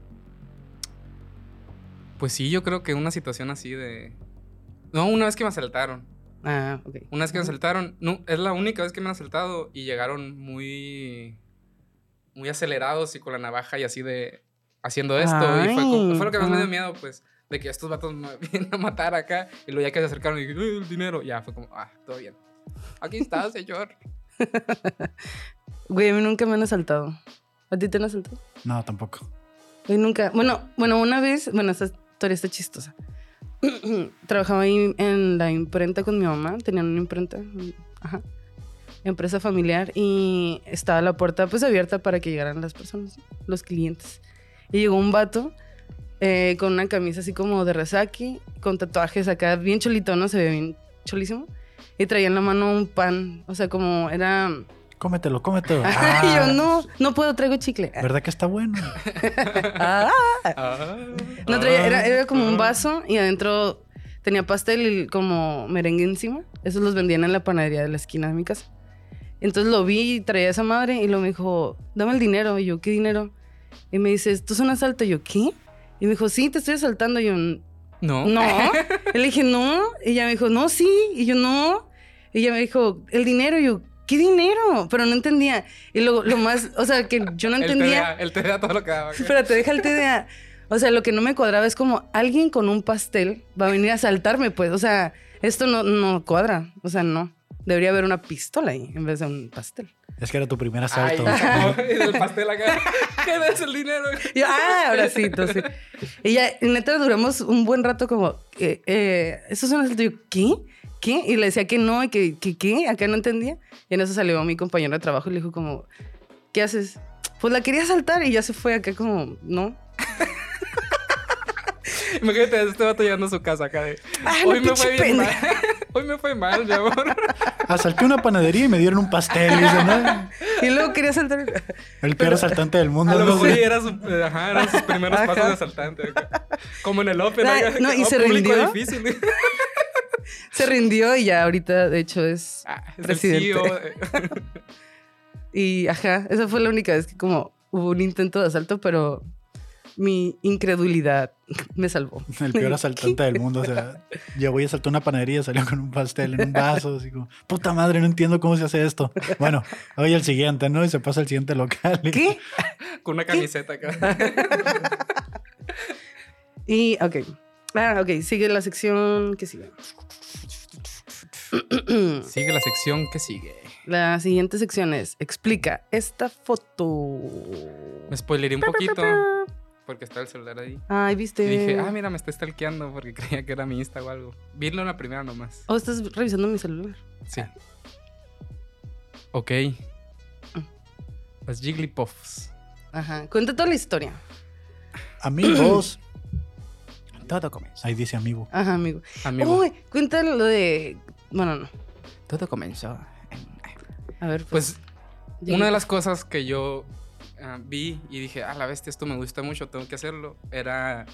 Pues sí, yo creo que una situación así de. No, una vez que me asaltaron. Ah, ok. Una vez que me asaltaron. No, es la única vez que me han asaltado y llegaron muy. Muy acelerados y con la navaja y así de. Haciendo esto. y fue, como- Ay, fue lo que más me dio miedo, pues. De que estos vatos me <laughs> vienen a matar acá. Y luego ya que se acercaron y dije, "Uy, el dinero. Ya fue como, ah, todo bien. Aquí está, señor. <laughs> Güey, a mí nunca me han asaltado. ¿A ti te han asaltado? No, tampoco. Nunca. Bueno, bueno, una vez, bueno, esta historia está chistosa. <clears throat> Trabajaba ahí en la imprenta con mi mamá, tenían una imprenta, ajá, empresa familiar y estaba la puerta pues abierta para que llegaran las personas, los clientes. Y llegó un vato eh, con una camisa así como de resaki, con tatuajes acá, bien cholito, ¿no? Se ve bien cholísimo. Y traía en la mano un pan, o sea, como era... Cómetelo, cómetelo. <laughs> y Ah, yo, no, no puedo, traigo chicle. ¿Verdad que está bueno? <laughs> Ah. Ah. No, traía, era, era como un vaso y adentro tenía pastel y como merengue encima. Esos los vendían en la panadería de la esquina de mi casa. Entonces lo vi y traía esa madre y luego me dijo, dame el dinero. Y yo, ¿qué dinero? Y me dice, ¿esto es un asalto? Y yo, ¿qué? Y me dijo, sí, te estoy asaltando. Y yo, No. no. <laughs> Y le dije, no. Y ella me dijo, no, sí. Y yo, no. Y ella me dijo, el dinero. Y yo, ¿qué dinero? Pero no entendía. Y luego, lo más, o sea, que yo no El entendía. TDA, el TDA todo lo que daba. Espérate, deja el TDA. O sea, lo que no me cuadraba es como alguien con un pastel va a venir a asaltarme, pues. O sea, esto no, no cuadra. O sea, no. Debería haber una pistola ahí en vez de un pastel. Es que era tu primer Ay, asalto. y del <laughs> pastel acá. ¿Qué es el dinero? Yo, ah, ahora sí, entonces. Y ya, neta, duramos un buen rato como, eh, eh, ¿eso es un asalto? Y yo, ¿qué? ¿Qué? Y le decía que no, y que, que ¿qué? Acá no entendía. Y en eso salió mi compañero de trabajo y le dijo como, ¿qué haces? Pues la quería asaltar y ya se fue acá como, ¿no? <laughs> Imagínate, este vato llegando a su casa acá de. Ah, no, Hoy me fue bien mal. pendeja". <laughs> Hoy me fue mal, mi amor. <laughs> Asalté una panadería y me dieron un pastel. Y dice, ¿no? Y luego quería asaltar. El peor asaltante del mundo. A lo ¿no? mejor Sí. ya era su, eh, ajá, eran sus primeros Ajá. pasos de asaltante. Como en el Open. Ay, acá, no, ¿y oh, se rindió? difícil. Se rindió y ya ahorita, de hecho, es Ah, es el presidente. CEO. <laughs> Y ajá, esa fue la única vez que como hubo un intento de asalto, pero mi incredulidad me salvó. El peor asaltante del mundo. O sea, llegó y asaltó una panadería, salió con un pastel en un vaso. Así como, puta madre, no entiendo cómo se hace esto. Bueno, oye el siguiente, ¿no? Y se pasa al siguiente local. y- ¿Qué? <laughs> Con una camiseta acá. <laughs> Y, ok. Ah, ok, sigue la sección que sigue. <clears throat> Sigue la sección que sigue. La siguiente sección es, explica esta foto. Me spoileré un poquito porque está el celular ahí. Ay, viste. Y dije, ah, mira, me está stalkeando porque <laughs> creía que era mi Insta o algo. Vilo en la primera nomás. Oh, estás revisando mi celular. Sí. Ok. Las Jigglypuffs. Ajá. Cuenta toda la historia. Amigos. <clears throat> Todo comenzó. Ahí dice amigo. Ajá, amigo. Amigo. Uy, cuenta lo de. Bueno, no. Todo comenzó. A ver, Pues llegué. una de las cosas que yo ah, vi y dije, ah, la bestia, esto me gusta mucho, tengo que hacerlo, era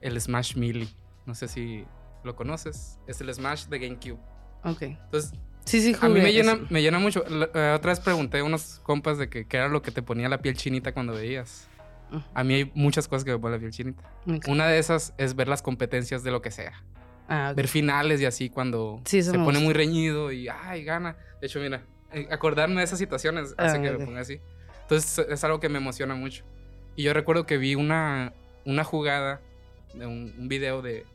el Smash Melee. No sé si lo conoces. Es el Smash de GameCube. Ok. Entonces, Sí, sí, a mí jugué me llena, me llena mucho. La- eh, otra vez pregunté a unos compas de que qué era lo que te ponía la piel chinita cuando veías. Ujú. A mí hay muchas cosas que me ponen la piel chinita. Ok. Una de esas es ver las competencias de lo que sea. Ah, ok. Ver finales y así cuando Sí, se pone gusta. muy reñido y ay, gana. De hecho, mira, eh, acordarme de esas situaciones hace Ah, que ok. me ponga así. Entonces es algo que me emociona mucho. Y yo recuerdo que vi una, una jugada, de un, un video de,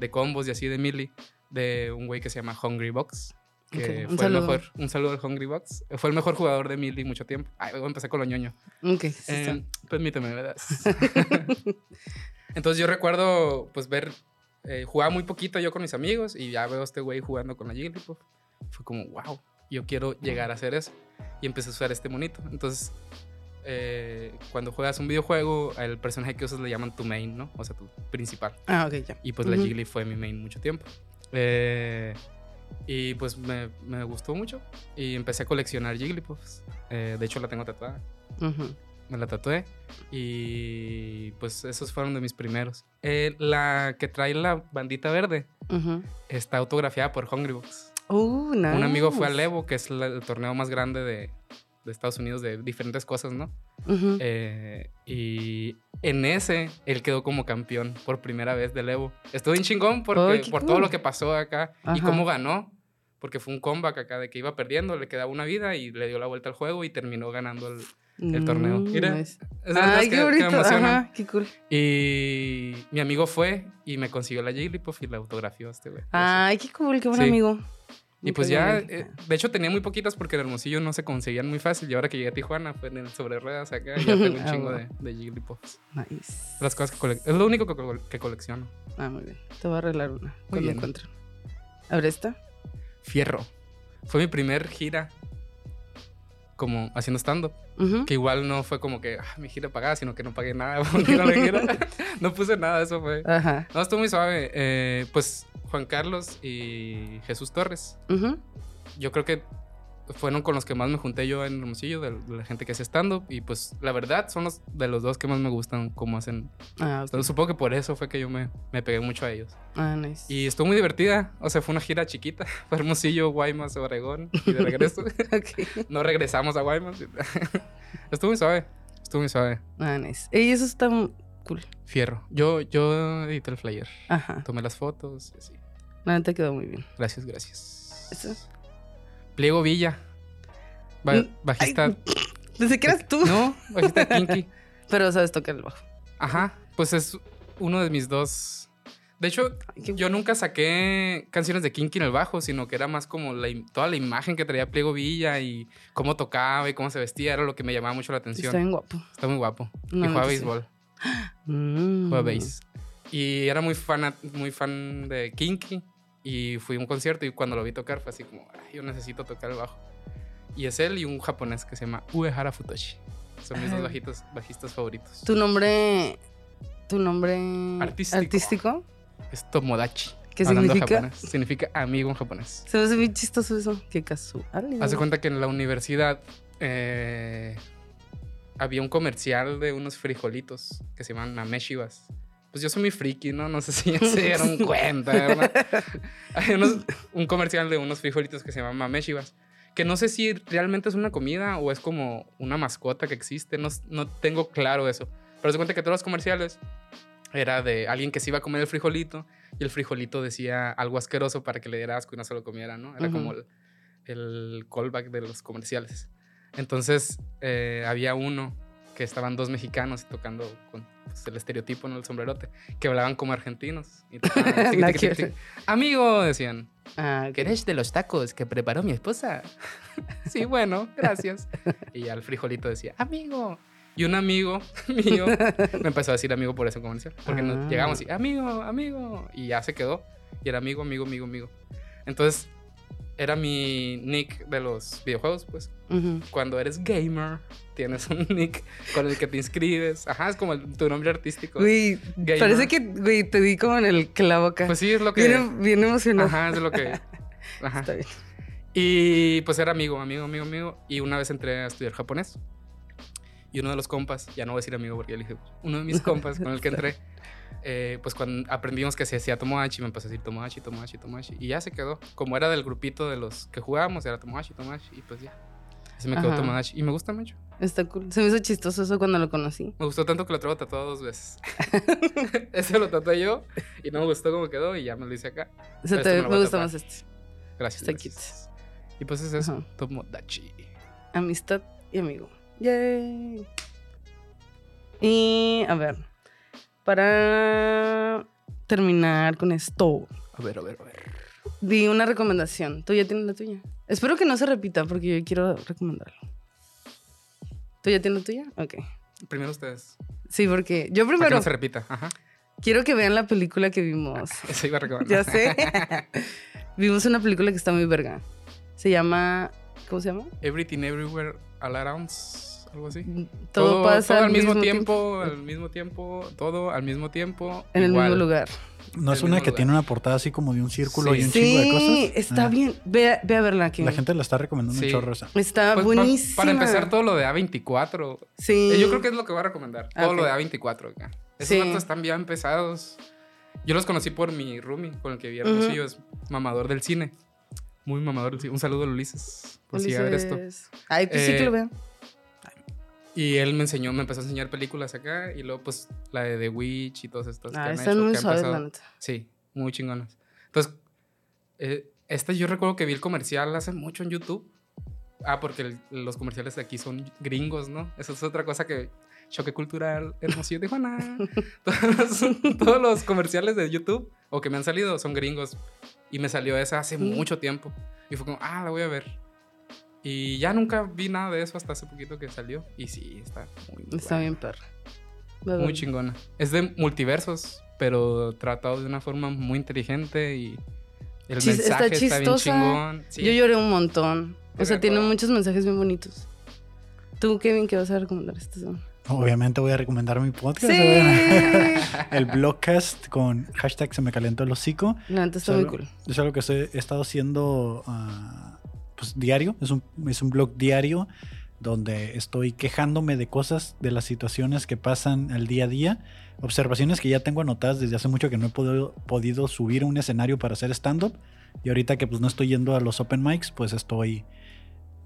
de combos y así de Millie, de un güey que se llama Hungry Box. Que Ok, un fue el saludo. mejor, un saludo al Hungry Box. Fue el mejor jugador de Millie mucho tiempo. Ay, empezar con lo ñoño. Ok, sí. Eh, permíteme, ¿verdad? <laughs> <laughs> Entonces yo recuerdo, pues, ver, eh, jugaba muy poquito yo con mis amigos y ya veo a este güey jugando con la Jigglypuff. Fue como, wow, yo quiero llegar a hacer eso. Y empecé a usar este monito. Entonces, eh, cuando juegas un videojuego, el personaje que usas le llaman tu main, ¿no? O sea, tu principal. Ah, ok, ya. Y pues la Ujú. Jiggly fue mi main mucho tiempo. Eh, Y pues me, me gustó mucho. Y empecé a coleccionar Jigglypuffs. Eh, de hecho, la tengo tatuada. Ujú. Me la tatué. Y pues esos fueron de mis primeros. Eh, la que trae la bandita verde Ujú. está autografiada por Hungrybox. Uh, Un amigo fue al nice. Evo, que es la- el torneo más grande de, de Estados Unidos de diferentes cosas, ¿no? Ujú. Eh, y en ese, él quedó como campeón por primera vez del Evo. Estuvo bien chingón porque, qué por cool. todo lo que pasó acá y Ajá. cómo ganó. Porque fue un comeback acá de que iba perdiendo, le quedaba una vida y le dio la vuelta al juego y terminó ganando el... el torneo. Mm, Mira, nice. Ay, que- qué que bonito. emocionan. Ajá, qué cool. Y mi amigo fue y me consiguió la Jigglypuff y la autografió a este güey. Ay, qué cool, qué buen Sí. amigo. Y pues ya, eh, de hecho tenía muy poquitas porque en Hermosillo no se conseguían muy fácil. Y ahora que llegué a Tijuana, fue en el sobre ruedas acá, ya <laughs> tengo un Ah, chingo de, de Jigglypuffs. Nice. Las cosas que cole- Es lo único que, cole- que colecciono. Ah, muy bien. Te voy a arreglar una cuando bien. encuentre. A ver esta. Fierro. Fue mi primer gira como haciendo stand-up. Que igual no fue como que ah, mi gira pagada, sino que no pagué nada <laughs> porque no gira. <laughs> no puse nada, eso fue. Ajá. No, estuvo muy suave. Eh, pues Juan Carlos y Jesús Torres. Yo creo que fueron con los que más me junté yo en Hermosillo, de, de la gente que hace stand-up. Y pues la verdad son los de los dos que más me gustan cómo hacen. Ah. Entonces, supongo que por eso fue que yo me, me pegué mucho a ellos. Ah, nice. Y estuvo muy divertida. O sea, fue una gira chiquita. <laughs> Fue Hermosillo, Guaymas, Obregón. Y de regreso. <laughs> <laughs> No regresamos a Guaymas. estuvo muy suave. Estuvo muy suave. Ah, nice. Ey, eso está cool. Fierro. Yo, yo edité el flyer. Ajá. Tomé las fotos. y así. La neta quedó muy bien. Gracias, gracias. Eso. Pliego Villa. Ba- Mm, bajista. Desde <laughs> que eras tú. No, bajista de Kinky. <laughs> Pero sabes tocar el bajo. Ajá, pues es uno de mis dos. De hecho, Ay, yo nunca saqué canciones de Kinky en el bajo, sino que era más como la toda la imagen que traía Pliego Villa y cómo tocaba y cómo se vestía, era lo que me llamaba mucho la atención. Está bien guapo. Está muy guapo. No, y juega neta sí. béisbol, <gasps> Mm. juega bass. Y era muy fan, muy fan de Kinky y fui a un concierto y cuando lo vi tocar fue así como, "Ay, yo necesito tocar el bajo. Y es él y un japonés que se llama Uehara Futoshi. Son mis dos bajitos, bajistas favoritos. Tu nombre. Tu nombre. Artístico. artístico? Es Tomodachi. ¿Qué significa? japonés. Significa amigo en japonés. Se me hace bien chistoso eso. Qué casual. Haz de cuenta que en la universidad eh, había un comercial de unos frijolitos que se llaman mameshivas. Pues yo soy muy friki, ¿no? No sé si ya <laughs> se dieron cuenta, ¿verdad? Hay unos- un comercial de unos frijolitos que se llaman mameshivas. Que no sé si realmente es una comida o es como una mascota que existe. No, no tengo claro eso. Pero se cuenta que todos los comerciales era de alguien que se iba a comer el frijolito y el frijolito decía algo asqueroso para que le diera asco y no se lo comiera, ¿no? Era Ujú. como el, el callback de los comerciales. Entonces eh, había uno que estaban dos mexicanos tocando con pues, el estereotipo, ¿no? El sombrerote, que hablaban como argentinos. Y <laughs> tocaban. Amigo, decían. Ah. ¿Querés de los tacos que preparó mi esposa? <laughs> sí, bueno, gracias. Y ya el frijolito decía, amigo. Y un amigo <laughs> mío me empezó a decir amigo por ese comercial. Porque nos Ah. llegamos y, amigo, amigo. Y ya se quedó. Y era amigo, amigo, amigo, amigo. Entonces, era mi nick de los videojuegos, pues. Ujú. Cuando eres gamer, tienes un <laughs> nick con el que te inscribes. Ajá, es como el- tu nombre artístico. Güey, parece que, güey, te di como en el clavo acá. Pues sí, es lo que... bien, bien emocionado. Ajá, es lo que... <laughs> Ajá. Está bien. Y pues era amigo, amigo, amigo, amigo. Y una vez entré a estudiar japonés. Y uno de los compas, ya no voy a decir amigo porque ya le dije, uno de mis compas con el que entré, <laughs> eh, pues cuando aprendimos que se hacía Tomodachi, me empezó a decir Tomodachi, Tomodachi, Tomodachi. Y ya se quedó. Como era del grupito de los que jugábamos, era Tomodachi, Tomodachi. Y pues ya. Así me quedó Ajá. Tomodachi. Y me gusta mucho. Está cool. Se me hizo chistoso eso cuando lo conocí. Me gustó tanto que lo traigo tatuado dos veces. <laughs> Ese lo tatué yo y no me gustó cómo quedó y ya me lo hice acá. O sea, Este te- me me gusta más este. Gracias. Está gracias. Y pues es eso. Tomodachi. Amistad y amigo. Yay. Y a ver, para terminar con esto, A ver, a ver, a ver. di una recomendación. Tú ya tienes la tuya. Espero que no se repita porque yo quiero recomendarlo. ¿Tú ya tienes la tuya? Ok. Primero ustedes. Sí, porque yo Para que primero no se repita. Ajá. quiero que vean la película que vimos. <laughs> Eso iba a recordar. Ya sé. <laughs> vimos una película que está muy verga. Se llama. ¿Cómo se llama? Everything Everywhere All Around. algo así. Todo, pasa al mismo tiempo, al mismo tiempo, todo al mismo tiempo. En el mismo lugar. No es una que lugar. tiene una portada así como de un círculo Sí. y un chingo de Sí, cosas. está Ah, bien. Ve, a- ve a verla aquí. La gente la está recomendando Sí. un chorro esa. Está Pues, buenísima. para empezar, todo lo de A24. Sí. Eh, Yo creo que es lo que voy a recomendar. Todo lo de A24. acá. Esos Sí. vatos están bien pesados. Yo los conocí por mi roomie con el que vi Hermosillo. Es mamador del cine. Muy mamador. Un saludo a Ulises. Por si a ver esto. Ulises. Ay, pues sí Eh, que lo vean. Y él me enseñó, me empezó a enseñar películas acá. Y luego, pues, la de The Witch y todas estas. que Ah, están hecho, muy suaves, la neta. Sí, muy chingonas. Entonces, eh, esta yo recuerdo que vi el comercial hace mucho en YouTube. Ah, porque el- los comerciales de aquí son gringos, ¿no? Esa es otra cosa que... Choque cultural, Hermosillo, Tijuana. <laughs> todos, los- todos los comerciales de YouTube o que me han salido son gringos. Y me salió esa hace Mm. mucho tiempo. Y fue como, ah, la voy a ver. Y ya nunca vi nada de eso hasta hace poquito que salió. Y sí, está muy, muy Está buena. bien perra. Muy chingona. Es de multiversos, pero tratado de una forma muy inteligente y el Chis- está mensaje está, bien chistosa. chingón. Sí. Yo lloré un montón. O sea, tiene muchos mensajes bien bonitos. Tú, Kevin, ¿qué vas a recomendar esta semana? Obviamente voy a recomendar mi podcast. <laughs> El blogcast con hashtag se me calentó el hocico. La neta está muy cool. Es algo que estoy- he estado haciendo ah, pues, diario. Es un, es un blog diario donde estoy quejándome de cosas, de las situaciones que pasan al día a día. Observaciones que ya tengo anotadas desde hace mucho que no he podido, podido subir a un escenario para hacer stand-up. Y ahorita que pues no estoy yendo a los open mics, pues estoy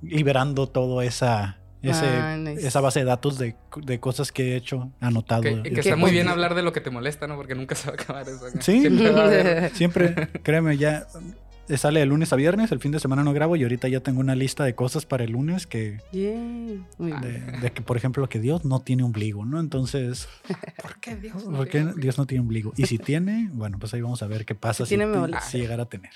liberando todo esa... Ese, Ah, nice. Esa base de datos de, de cosas que he hecho, anotado. Que, que ¿Qué está muy bien hablar de lo que te molesta, ¿no? Porque nunca <laughs> se va a acabar eso. Sí. Siempre va a haber- <laughs> Siempre, créeme, ya sale de lunes a viernes, el fin de semana no grabo y ahorita ya tengo una lista de cosas para el lunes que, Yeah. Muy bien. de, de que, por ejemplo, que Dios no tiene ombligo, ¿no? Entonces, <laughs> ¿Por qué Dios? no ¿por qué tiene? Dios no tiene ombligo? Y si tiene, bueno, pues ahí vamos a ver qué pasa Si si, si llegara a tener.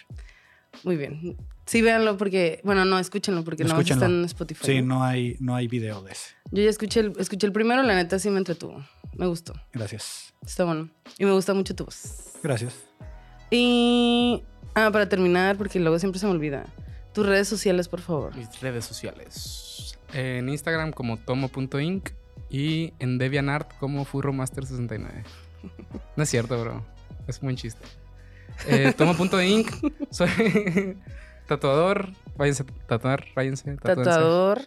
Muy bien. Sí, véanlo porque, bueno, no, escúchenlo porque no está en Spotify. Sí, ¿no? no hay, no hay video de ese. Yo ya escuché el, escuché el primero, la neta sí me entretuvo. Me gustó. Gracias. Está bueno. Y me gusta mucho tu voz. Gracias. Y. Ah, para terminar, porque luego siempre se me olvida. Tus redes sociales, por favor. Mis redes sociales. En Instagram como tomo.inc y en DeviantArt como FurroMaster69. No es cierto, bro. Es un buen chiste. Eh, tomo.inc. Soy tatuador. Váyanse a tatuar, váyanse. tatúense. Tatuador.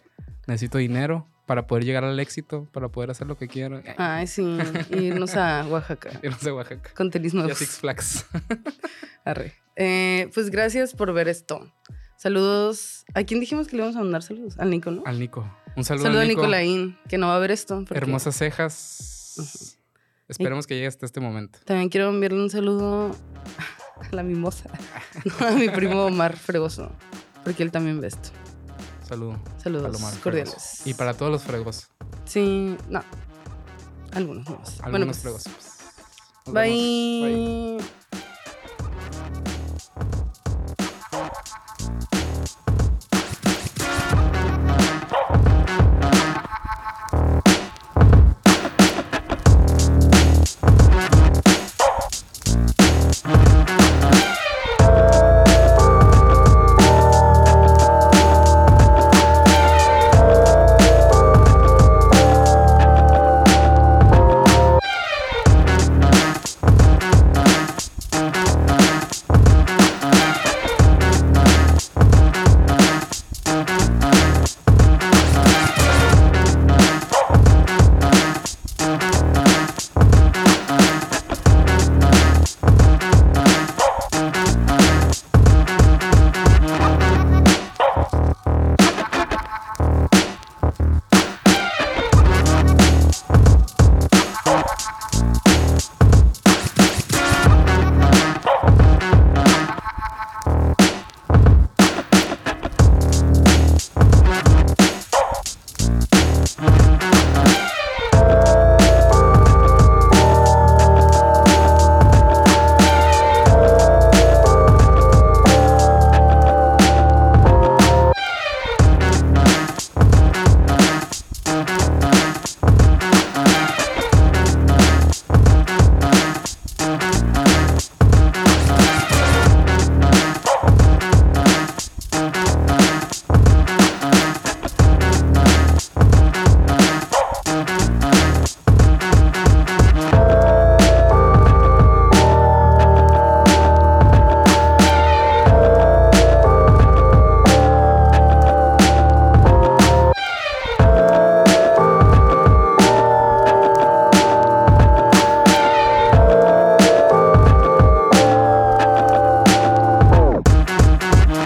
Necesito dinero para poder llegar al éxito, para poder hacer lo que quiero. Ay, sí. Irnos a Oaxaca. <laughs> Irnos a Oaxaca. Con tenis Y a nuevos. Six Flags. <laughs> Arre. Eh, pues gracias por ver esto. Saludos. ¿A quién dijimos que le íbamos a mandar saludos? Al Nico, ¿no? Al Nico. Un saludo, Saludo a Nico. Nicolaín, que no va a ver esto. porque Hermosas cejas. Esperemos que llegue hasta este momento. También quiero enviarle un saludo a <laughs> la mimosa. <laughs> No, a mi primo Omar Fregoso. Porque él también ve esto. Saludo. Saludos Palomar, cordiales. Y para todos los fregos. Sí, no. Algunos más. Algunos bueno, pues, fregos. Vemos. Bye. Bye.